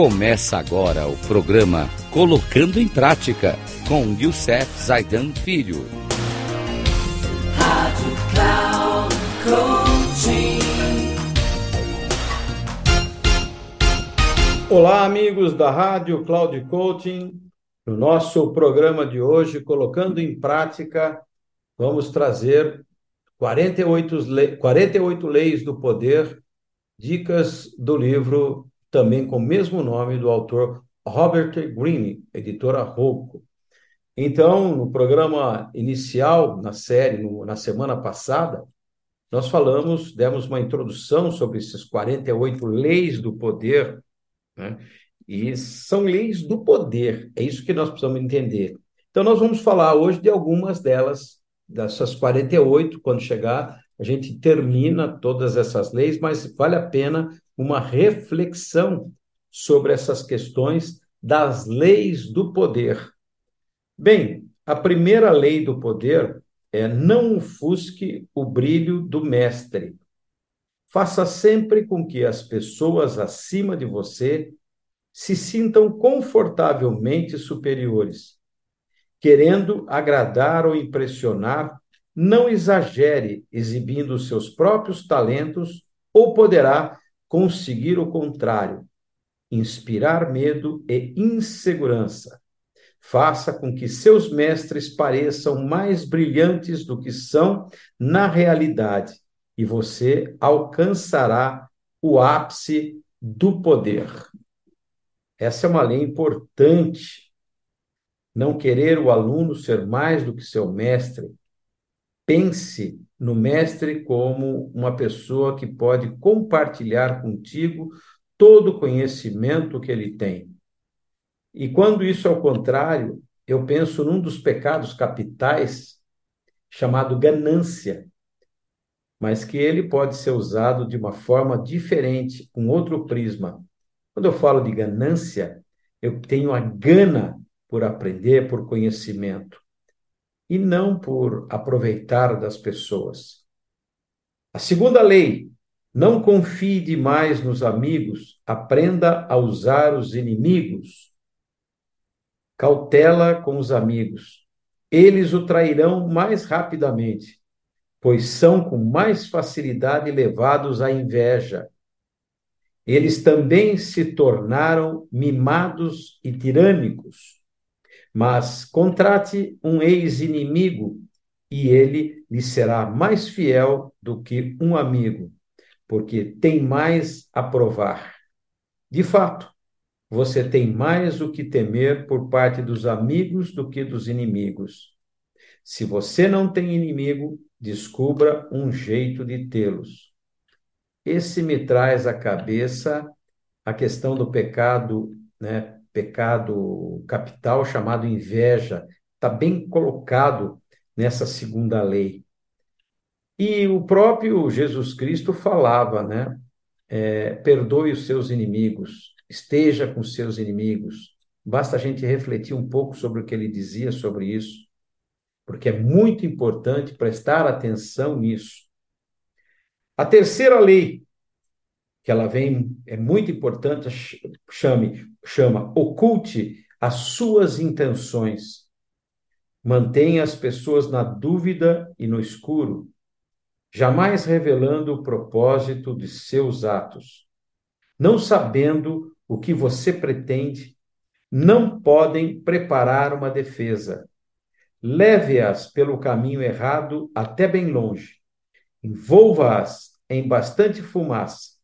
Começa agora o programa Colocando em Prática com Youssef Zaidan Filho. Rádio Cloud Coaching. Olá, amigos da Rádio Cloud Coaching. No nosso programa de hoje, Colocando em Prática, vamos trazer 48, le... 48 Leis do Poder, dicas do livro também com o mesmo nome do autor Robert Greene, editora Rocco. Então, no programa inicial, na série, no, na semana passada, nós falamos, demos uma introdução sobre esses 48 leis do poder, né? e são leis do poder, é isso que nós precisamos entender. Então, nós vamos falar hoje de algumas delas, dessas 48, quando chegar, a gente termina todas essas leis, mas vale a pena uma reflexão sobre essas questões das leis do poder. Bem, a primeira lei do poder é não ofusque o brilho do mestre. Faça sempre com que as pessoas acima de você se sintam confortavelmente superiores. Querendo agradar ou impressionar, não exagere exibindo seus próprios talentos ou poderá conseguir o contrário, inspirar medo e insegurança. Faça com que seus mestres pareçam mais brilhantes do que são na realidade, e você alcançará o ápice do poder. Essa é uma lei importante. Não querer o aluno ser mais do que seu mestre. Pense no mestre como uma pessoa que pode compartilhar contigo todo o conhecimento que ele tem. E quando isso é o contrário, eu penso num dos pecados capitais chamado ganância, mas que ele pode ser usado de uma forma diferente, com outro prisma. Quando eu falo de ganância, eu tenho a gana por aprender, por conhecimento e não por aproveitar das pessoas. A segunda lei, não confie demais nos amigos, aprenda a usar os inimigos. Cautela com os amigos. Eles o trairão mais rapidamente, pois são com mais facilidade levados à inveja. Eles também se tornaram mimados e tirânicos mas contrate um ex-inimigo e ele lhe será mais fiel do que um amigo, porque tem mais a provar. De fato, você tem mais o que temer por parte dos amigos do que dos inimigos. Se você não tem inimigo, descubra um jeito de tê-los. Esse me traz à cabeça a questão do pecado, né, pecado capital chamado inveja, está bem colocado nessa segunda lei. E o próprio Jesus Cristo falava, né? É, perdoe os seus inimigos, esteja com seus inimigos. Basta a gente refletir um pouco sobre o que ele dizia sobre isso, porque é muito importante prestar atenção nisso. A terceira lei que ela vem, é muito importante, chame, chama oculte as suas intenções. Mantenha as pessoas na dúvida e no escuro, jamais revelando o propósito de seus atos. Não sabendo o que você pretende, não podem preparar uma defesa. Leve-as pelo caminho errado até bem longe. Envolva-as em bastante fumaça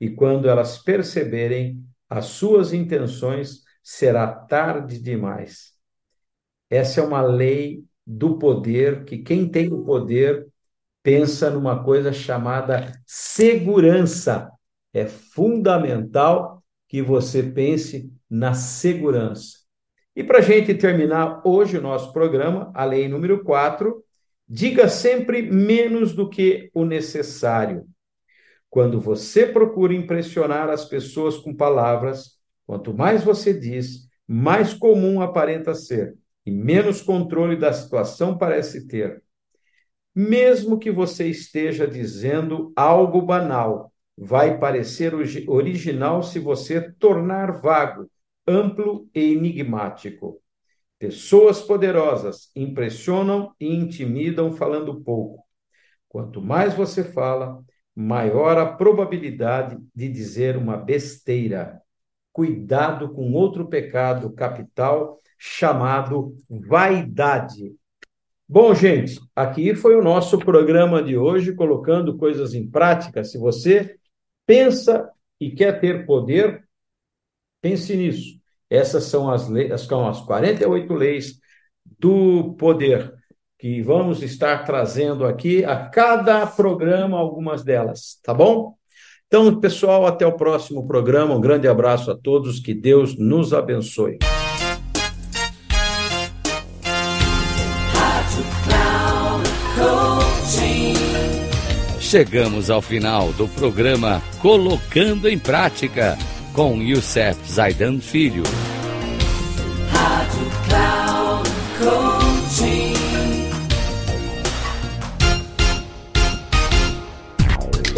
e quando elas perceberem as suas intenções, será tarde demais. Essa é uma lei do poder que quem tem o poder pensa numa coisa chamada segurança. É fundamental que você pense na segurança. E para a gente terminar hoje o nosso programa, a lei número 4, diga sempre menos do que o necessário. Quando você procura impressionar as pessoas com palavras, quanto mais você diz, mais comum aparenta ser e menos controle da situação parece ter. Mesmo que você esteja dizendo algo banal, vai parecer original se você tornar vago, amplo e enigmático. Pessoas poderosas impressionam e intimidam falando pouco. Quanto mais você fala, maior a probabilidade de dizer uma besteira. Cuidado com outro pecado capital chamado vaidade. Bom, gente, aqui foi o nosso programa de hoje, colocando coisas em prática. Se você pensa e quer ter poder, pense nisso. Essas são as, leis, são as 48 leis do poder que vamos estar trazendo aqui a cada programa algumas delas, tá bom? Então, pessoal, até o próximo programa. Um grande abraço a todos, que Deus nos abençoe. Chegamos ao final do programa Colocando em Prática com Youssef Zaidan Filho.